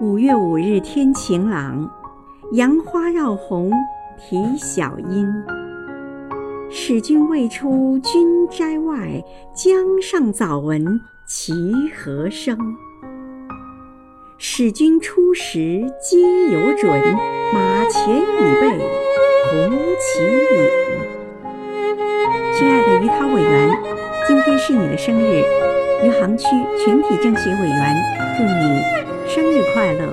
五月五日天晴朗，杨花绕红，啼晓莺。使君未出君斋外，江上早闻齐和声。使君出时皆有准，马前已备红旗引。亲爱的于涛委员，今天是你的生日，余杭区全体政协委员祝你生日快乐。